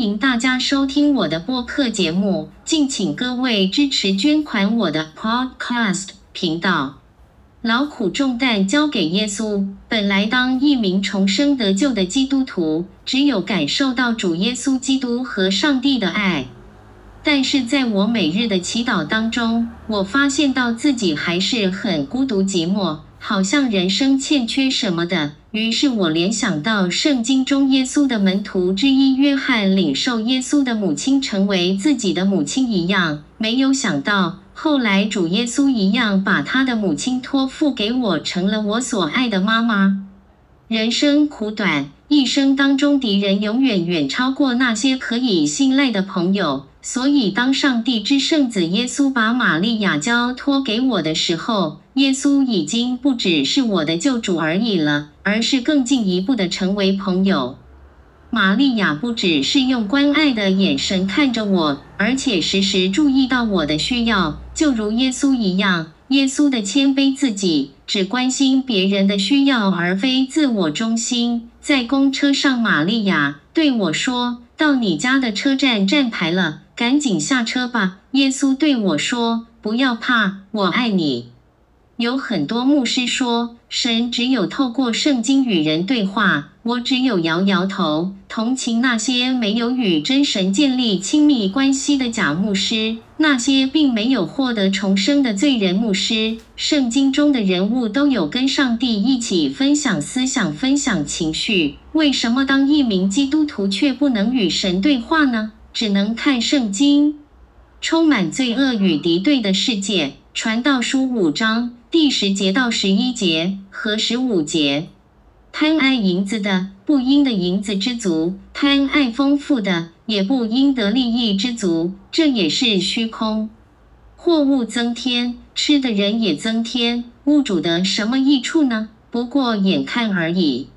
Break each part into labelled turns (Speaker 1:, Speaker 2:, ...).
Speaker 1: 欢迎大家收听我的播客节目，敬请各位支持捐款我的 Podcast 频道。劳苦重担交给耶稣。本来当一名重生得救的基督徒，只有感受到主耶稣基督和上帝的爱。但是在我每日的祈祷当中，我发现到自己还是很孤独寂寞，好像人生欠缺什么的。于是我联想到圣经中耶稣的门徒之一约翰领受耶稣的母亲成为自己的母亲一样，没有想到后来主耶稣一样把他的母亲托付给我，成了我所爱的妈妈。人生苦短，一生当中敌人永远远超过那些可以信赖的朋友。所以，当上帝之圣子耶稣把玛利亚交托给我的时候，耶稣已经不只是我的救主而已了，而是更进一步的成为朋友。玛利亚不只是用关爱的眼神看着我，而且时时注意到我的需要，就如耶稣一样。耶稣的谦卑自己，只关心别人的需要，而非自我中心。在公车上，玛利亚对我说：“到你家的车站站牌了。”赶紧下车吧，耶稣对我说：“不要怕，我爱你。”有很多牧师说，神只有透过圣经与人对话。我只有摇摇头，同情那些没有与真神建立亲密关系的假牧师，那些并没有获得重生的罪人牧师。圣经中的人物都有跟上帝一起分享思想、分享情绪，为什么当一名基督徒却不能与神对话呢？只能看圣经，充满罪恶与敌对的世界。传道书五章第十节到十一节和十五节。贪爱银子的，不应的银子之足；贪爱丰富的，也不应得利益之足。这也是虚空。货物增添，吃的人也增添，物主的什么益处呢？不过眼看而已。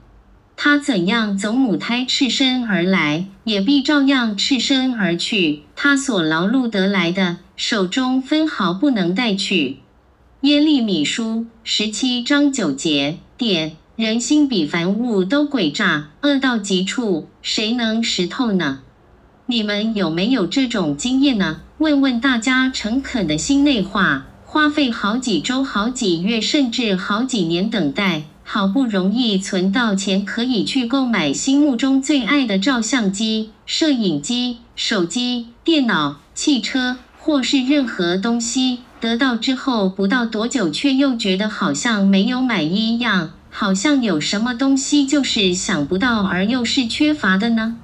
Speaker 1: 他怎样走母胎赤身而来，也必照样赤身而去。他所劳碌得来的，手中分毫不能带去。耶利米书十七章九节点：人心比凡物都诡诈，恶到极处，谁能识透呢？你们有没有这种经验呢？问问大家诚恳的心内话，花费好几周、好几月，甚至好几年等待。好不容易存到钱，可以去购买心目中最爱的照相机、摄影机、手机、电脑、汽车，或是任何东西。得到之后不到多久，却又觉得好像没有买一样，好像有什么东西就是想不到，而又是缺乏的呢？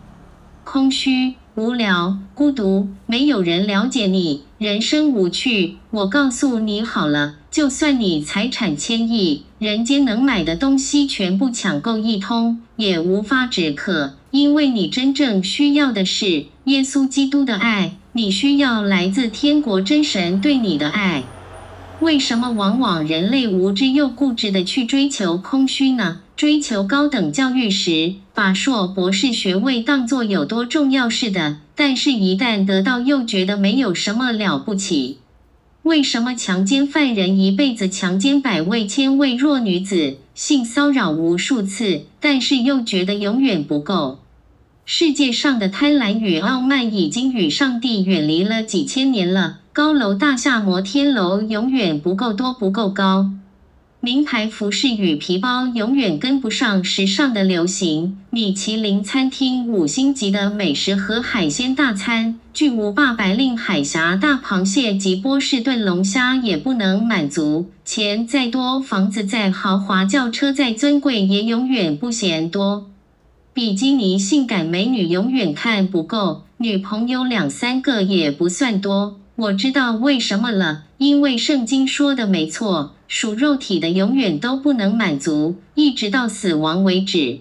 Speaker 1: 空虚。无聊、孤独，没有人了解你，人生无趣。我告诉你好了，就算你财产千亿，人间能买的东西全部抢购一通，也无法止渴，因为你真正需要的是耶稣基督的爱，你需要来自天国真神对你的爱。为什么往往人类无知又固执的去追求空虚呢？追求高等教育时，把硕博士学位当作有多重要似的，但是，一旦得到又觉得没有什么了不起。为什么强奸犯人一辈子强奸百位、千位弱女子，性骚扰无数次，但是又觉得永远不够？世界上的贪婪与傲慢已经与上帝远离了几千年了。高楼大厦、摩天楼永远不够多、不够高。名牌服饰与皮包永远跟不上时尚的流行。米其林餐厅五星级的美食和海鲜大餐，巨无霸白令海峡大螃蟹及波士顿龙虾也不能满足。钱再多，房子再豪华，轿车再尊贵，也永远不嫌多。比基尼性感美女永远看不够，女朋友两三个也不算多。我知道为什么了，因为圣经说的没错。属肉体的永远都不能满足，一直到死亡为止。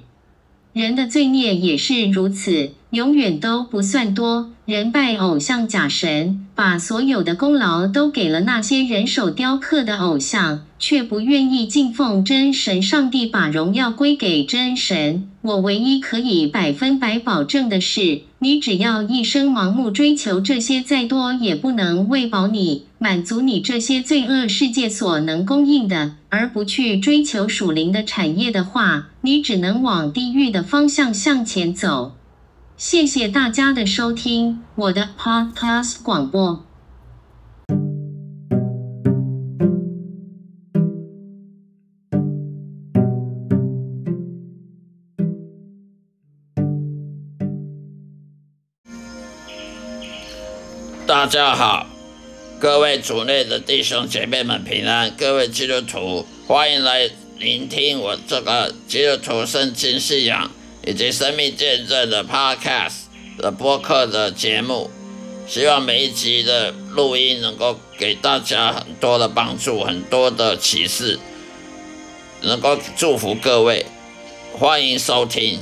Speaker 1: 人的罪孽也是如此，永远都不算多。人拜偶像假神，把所有的功劳都给了那些人手雕刻的偶像，却不愿意敬奉真神上帝，把荣耀归给真神。我唯一可以百分百保证的是，你只要一生盲目追求这些，再多也不能喂饱你，满足你这些罪恶世界所能供应的，而不去追求属灵的产业的话，你只能往地狱的方向向前走。谢谢大家的收听，我的 Podcast 广播。
Speaker 2: 大家好，各位主内的弟兄姐妹们平安，各位基督徒，欢迎来聆听我这个基督徒圣经信仰以及生命见证的 Podcast 的播客的节目。希望每一集的录音能够给大家很多的帮助，很多的启示，能够祝福各位。欢迎收听。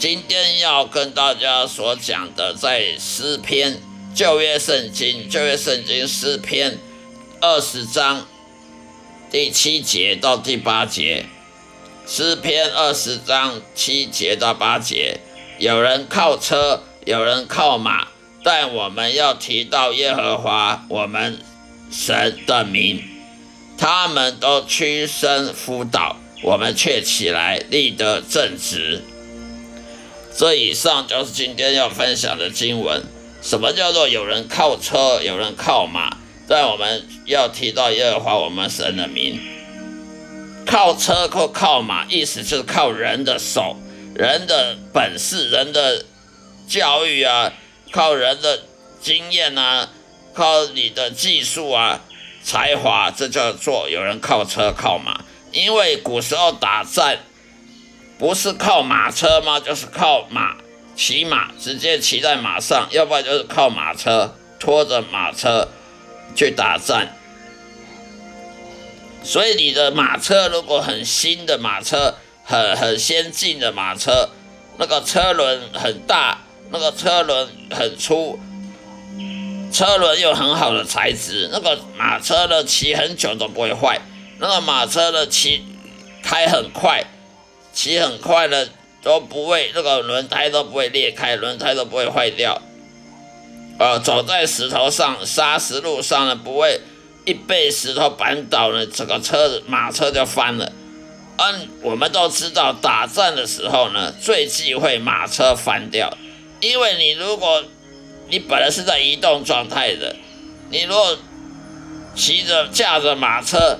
Speaker 2: 今天要跟大家所讲的，在诗篇。旧约圣经，旧约圣经诗篇二十章第七节到第八节，诗篇二十章七节到八节，有人靠车，有人靠马，但我们要提到耶和华我们神的名，他们都屈身辅导，我们却起来立得正直。这以上就是今天要分享的经文。什么叫做有人靠车，有人靠马？但我们要提到耶和华我们神的名。靠车或靠马，意思就是靠人的手、人的本事、人的教育啊，靠人的经验啊，靠你的技术啊、才华，这叫做有人靠车靠马。因为古时候打战不是靠马车吗？就是靠马。骑马直接骑在马上，要不然就是靠马车拖着马车去打仗。所以你的马车如果很新的马车，很很先进的马车，那个车轮很大，那个车轮很粗，车轮又很好的材质，那个马车呢骑很久都不会坏。那个马车呢骑开很快，骑很快的。都不会，那个轮胎都不会裂开，轮胎都不会坏掉。呃，走在石头上、砂石路上呢，不会一被石头绊倒呢，整个车子马车就翻了。嗯，我们都知道，打仗的时候呢，最忌讳马车翻掉，因为你如果你本来是在移动状态的，你如果骑着驾着马车，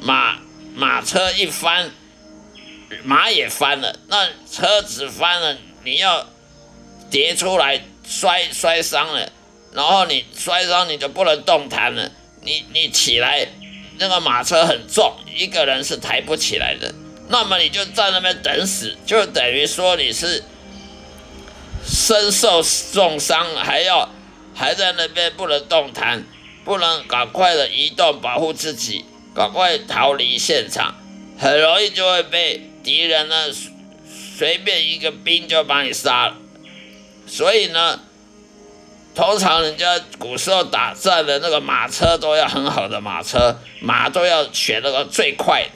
Speaker 2: 马马车一翻。马也翻了，那车子翻了，你要跌出来摔摔伤了，然后你摔伤你就不能动弹了，你你起来，那个马车很重，一个人是抬不起来的，那么你就在那边等死，就等于说你是身受重伤，还要还在那边不能动弹，不能赶快的移动保护自己，赶快逃离现场，很容易就会被。敌人呢，随便一个兵就把你杀了，所以呢，通常人家古时候打仗的那个马车都要很好的马车，马都要选那个最快，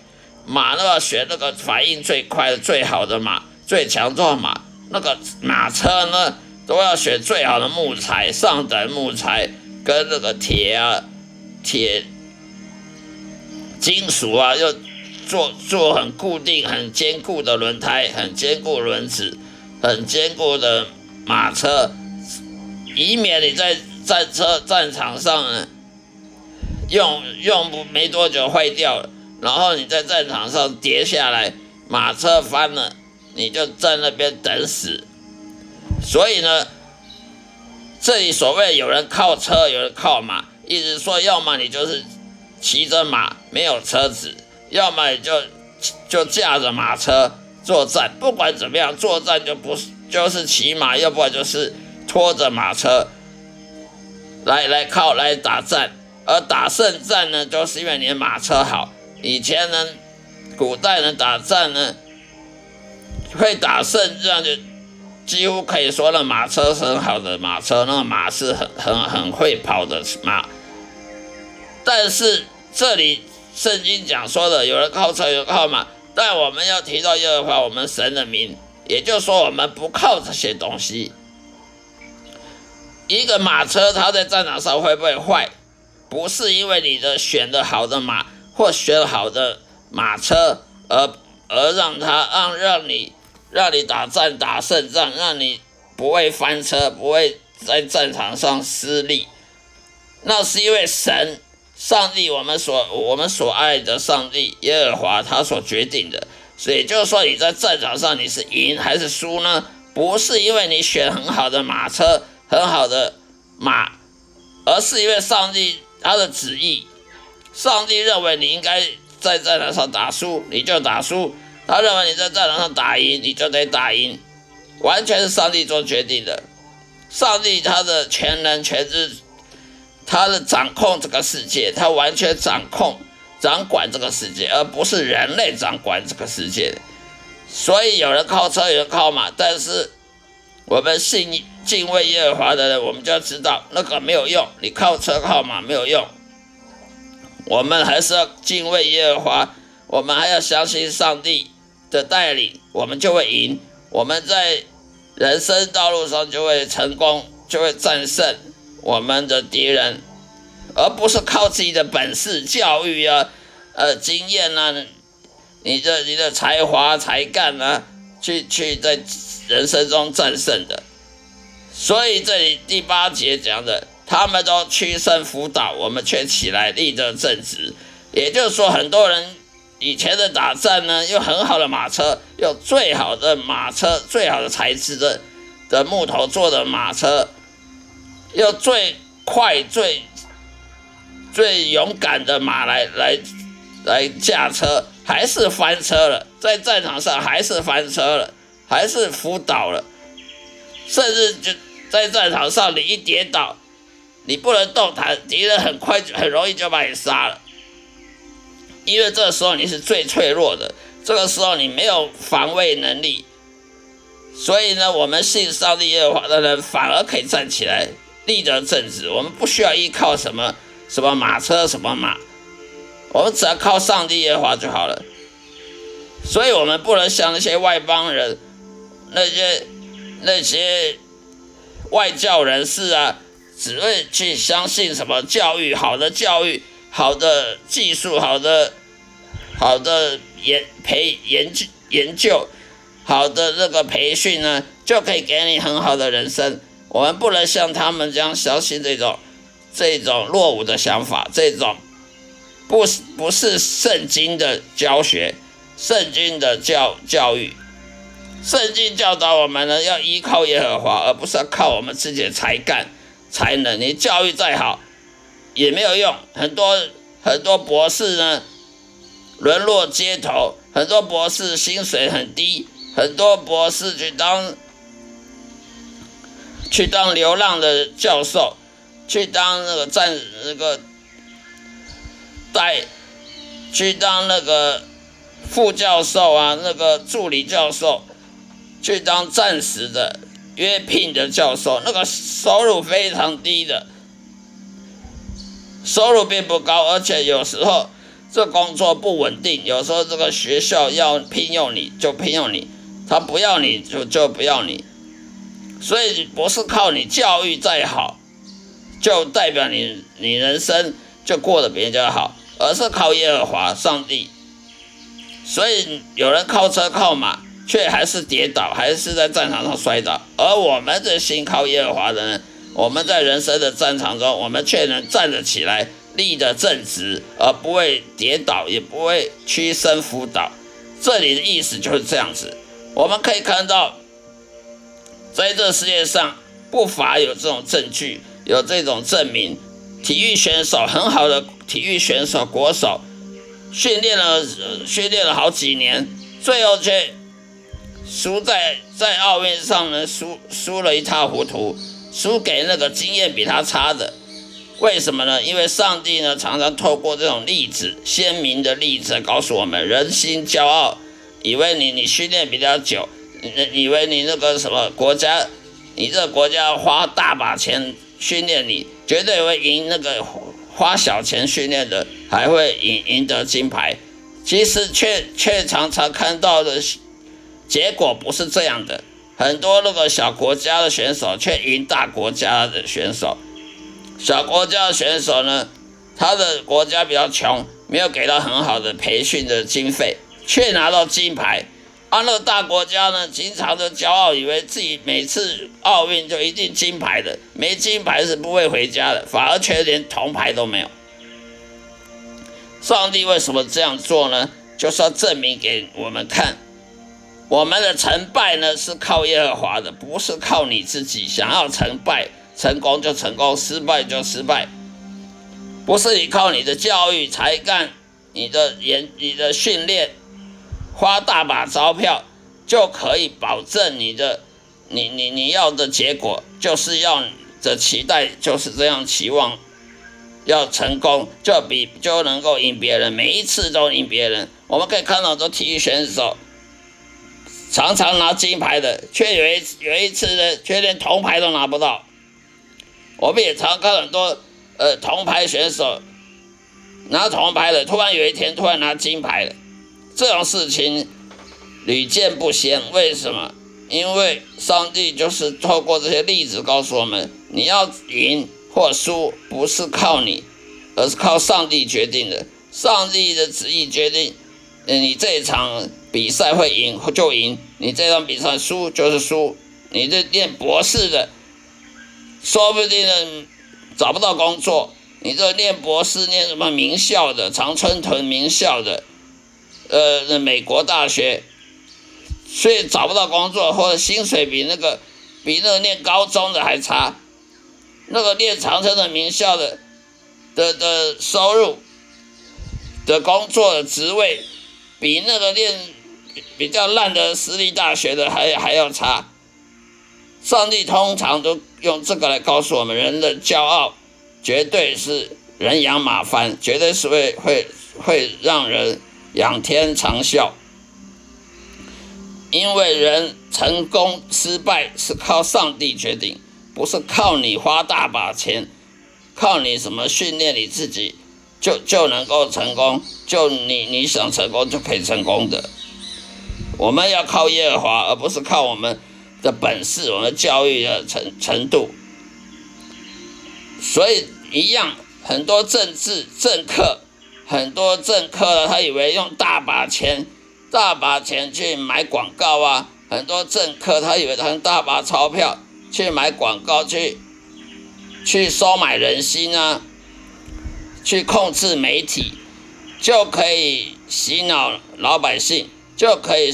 Speaker 2: 马都要选那个反应最快的最好的马，最强壮马。那个马车呢，都要选最好的木材，上等木材跟那个铁啊、铁、金属啊，要。做做很固定、很坚固的轮胎，很坚固轮子，很坚固的马车，以免你在战车战场上用用不没多久坏掉了，然后你在战场上跌下来，马车翻了，你就在那边等死。所以呢，这里所谓有人靠车，有人靠马，意思说，要么你就是骑着马，没有车子。要么就就驾着马车作战，不管怎么样，作战就不是就是骑马，要不然就是拖着马车来来靠来打战。而打胜战呢，就是因为你的马车好。以前呢，古代人打仗呢，会打胜仗就几乎可以说那马车很好的马车，那个马是很很很会跑的马。但是这里。圣经讲说的，有人靠车，有人靠马，但我们要提到耶和华我们神的名，也就是说，我们不靠这些东西。一个马车，它在战场上会不会坏？不是因为你的选的好的马或选好的马车，而而让它让让你让你打战打胜仗，让你不会翻车，不会在战场上失利，那是因为神、上帝，我们所我们所爱的上帝耶和华他所决定的。所以就是说，你在战场上你是赢还是输呢？不是因为你选很好的马车、很好的马，而是因为上帝他的旨意。上帝认为你应该在战场上打输，你就打输；他认为你在战场上打赢，你就得打赢。完全是上帝做决定的。上帝他的全能全知，他的掌控这个世界，他完全掌控。掌管这个世界，而不是人类掌管这个世界。所以有人靠车，有人靠马，但是我们信敬畏耶和华的人，我们就要知道那个没有用。你靠车靠马没有用，我们还是要敬畏耶和华，我们还要相信上帝的带领，我们就会赢。我们在人生道路上就会成功，就会战胜我们的敌人。而不是靠自己的本事、教育啊、呃经验啊，你的你的才华才干啊，去去在人生中战胜的。所以这里第八节讲的，他们都屈身辅导，我们却起来立正正直。也就是说，很多人以前的打仗呢，用很好的马车，用最好的马车、最好的材质的的木头做的马车，用最快最。最勇敢的马来来来驾车，还是翻车了，在战场上还是翻车了，还是扑倒了，甚至就在战场上，你一跌倒，你不能动弹，敌人很快就很容易就把你杀了，因为这时候你是最脆弱的，这个时候你没有防卫能力，所以呢，我们信上帝耶和华的人反而可以站起来立德正直，我们不需要依靠什么。什么马车什么马，我们只要靠上帝耶和华就好了。所以，我们不能像那些外邦人、那些那些外教人士啊，只会去相信什么教育好的教育、好的技术、好的好的研培研究研究、好的那个培训呢，就可以给你很好的人生。我们不能像他们这样相信这种。这种落伍的想法，这种不是不是圣经的教学，圣经的教教育，圣经教导我们呢，要依靠耶和华，而不是要靠我们自己的才干才能。你教育再好也没有用，很多很多博士呢沦落街头，很多博士薪水很低，很多博士去当去当流浪的教授。去当那个战那个带，去当那个副教授啊，那个助理教授，去当暂时的约聘的教授，那个收入非常低的，收入并不高，而且有时候这工作不稳定，有时候这个学校要聘用你就聘用你，他不要你就就不要你，所以不是靠你教育再好。就代表你你人生就过得比人家好，而是靠耶和华上帝。所以有人靠车靠马，却还是跌倒，还是在战场上摔倒。而我们这心靠耶和华的人，我们在人生的战场中，我们却能站得起来，立得正直，而不会跌倒，也不会屈身辅导。这里的意思就是这样子。我们可以看到，在这世界上不乏有这种证据。有这种证明，体育选手很好的体育选手国手，训练了训练了好几年，最后却输在在奥运上呢，输输了一塌糊涂，输给那个经验比他差的。为什么呢？因为上帝呢常常透过这种例子，鲜明的例子告诉我们，人心骄傲，以为你你训练比较久，以为你那个什么国家，你这个国家花大把钱。训练你绝对会赢那个花小钱训练的，还会赢赢得金牌。其实却却常常看到的结果不是这样的，很多那个小国家的选手却赢大国家的选手。小国家的选手呢，他的国家比较穷，没有给到很好的培训的经费，却拿到金牌。欢乐大国家呢，经常的骄傲，以为自己每次奥运就一定金牌的，没金牌是不会回家的，反而却连铜牌都没有。上帝为什么这样做呢？就是要证明给我们看，我们的成败呢是靠耶和华的，不是靠你自己。想要成败，成功就成功，失败就失败，不是你靠你的教育、才干、你的研、你的训练。花大把钞票就可以保证你的，你你你要的结果就是要的期待就是这样期望，要成功就比就能够赢别人，每一次都赢别人。我们可以看到很多体育选手常常拿金牌的，却有一有一次呢，却连铜牌都拿不到。我们也常看很多呃铜牌选手拿铜牌的，突然有一天突然拿金牌了。这种事情屡见不鲜，为什么？因为上帝就是透过这些例子告诉我们：你要赢或输，不是靠你，而是靠上帝决定的。上帝的旨意决定，你这场比赛会赢就赢，你这场比赛输就是输。你这念博士的，说不定找不到工作；你这念博士，念什么名校的，常春藤名校的。呃，美国大学，所以找不到工作，或者薪水比那个比那个念高中的还差，那个念长城的名校的的的收入的工作的职位，比那个念比较烂的私立大学的还还要差。上帝通常都用这个来告诉我们，人的骄傲绝对是人仰马翻，绝对是会会会让人。仰天长啸，因为人成功失败是靠上帝决定，不是靠你花大把钱，靠你什么训练你自己就就能够成功，就你你想成功就可以成功的。我们要靠耶和华，而不是靠我们的本事，我们教育的程程度。所以一样，很多政治政客。很多政客他以为用大把钱、大把钱去买广告啊。很多政客他以为他用大把钞票去买广告，去去收买人心啊，去控制媒体，就可以洗脑老百姓，就可以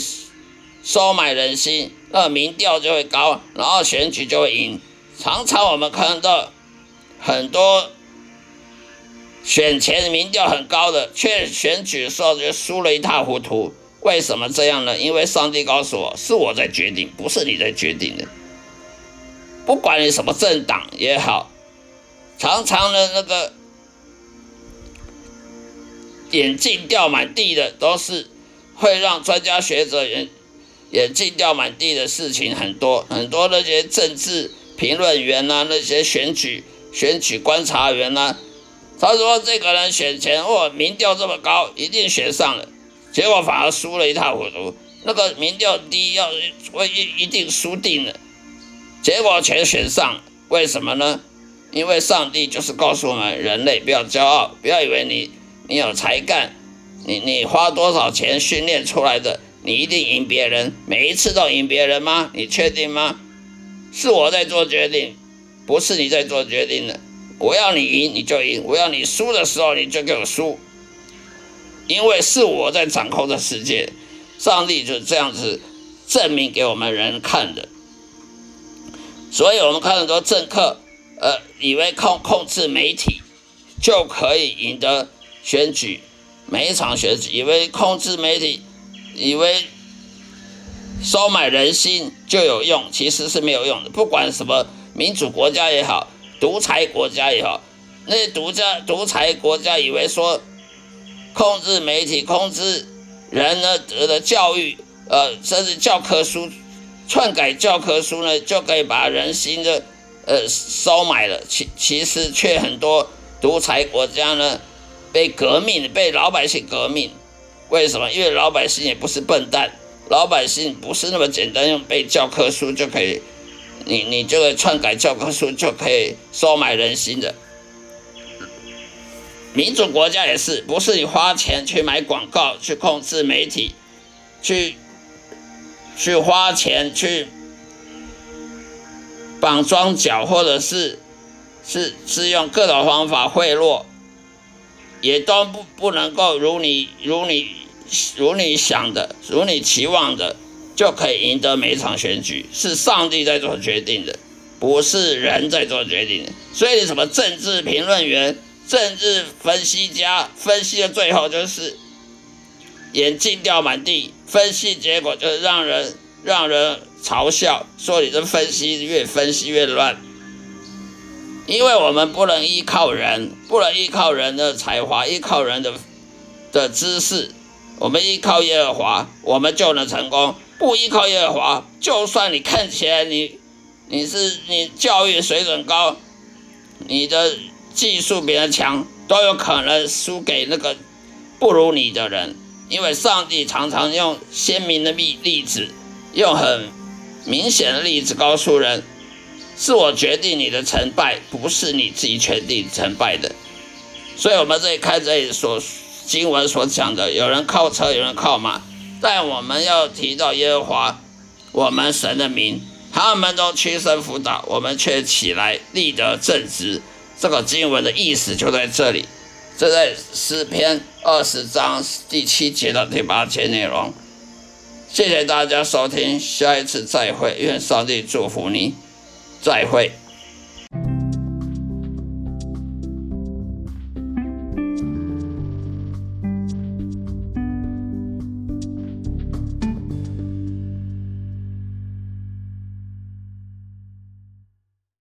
Speaker 2: 收买人心，那民调就会高，然后选举就会赢。常常我们看到很多。选前民调很高的，却选举的时候就输了一塌糊涂。为什么这样呢？因为上帝告诉我，是我在决定，不是你在决定的。不管你什么政党也好，常常的那个眼镜掉满地的，都是会让专家学者眼眼镜掉满地的事情很多。很多那些政治评论员呐，那些选举选举观察员呐。他说：“这个人选前或民调这么高，一定选上了，结果反而输了一塌糊涂。那个民调低，要会一一定输定了，结果全选上。为什么呢？因为上帝就是告诉我们，人类不要骄傲，不要以为你你有才干，你你花多少钱训练出来的，你一定赢别人，每一次都赢别人吗？你确定吗？是我在做决定，不是你在做决定的。”我要你赢，你就赢；我要你输的时候，你就给我输。因为是我在掌控这世界，上帝就这样子证明给我们人看的。所以，我们看很多政客，呃，以为控控制媒体就可以赢得选举，每一场选举，以为控制媒体，以为收买人心就有用，其实是没有用的。不管什么民主国家也好。独裁国家也好，那些独家独裁国家以为说控制媒体、控制人的的教育，呃，甚至教科书篡改教科书呢，就可以把人心的呃收买了。其其实却很多独裁国家呢，被革命，被老百姓革命。为什么？因为老百姓也不是笨蛋，老百姓不是那么简单用背教科书就可以。你你这个篡改教科书就可以收买人心的，民主国家也是，不是你花钱去买广告，去控制媒体，去去花钱去绑庄脚，或者是是是用各种方法贿赂，也都不不能够如你如你如你想的，如你期望的，就可以赢得每一场选举。是上帝在做决定的，不是人在做决定的。所以，什么政治评论员、政治分析家分析的最后就是眼镜掉满地，分析结果就是让人让人。嘲笑说：“你这分析越分析越乱，因为我们不能依靠人，不能依靠人的才华，依靠人的的知识，我们依靠耶和华，我们就能成功。不依靠耶和华，就算你看起来你你是你教育水准高，你的技术比人强，都有可能输给那个不如你的人。因为上帝常常用鲜明的例例子，用很。”明显的例子告诉人，是我决定你的成败，不是你自己决定成败的。所以，我们这里看这里所经文所讲的，有人靠车，有人靠马，但我们要提到耶和华，我们神的名，他们都屈身辅导，我们却起来立得正直。这个经文的意思就在这里，这在诗篇二十章第七节到第八节内容。谢谢大家收听，下一次再会，愿上帝祝福你，再会。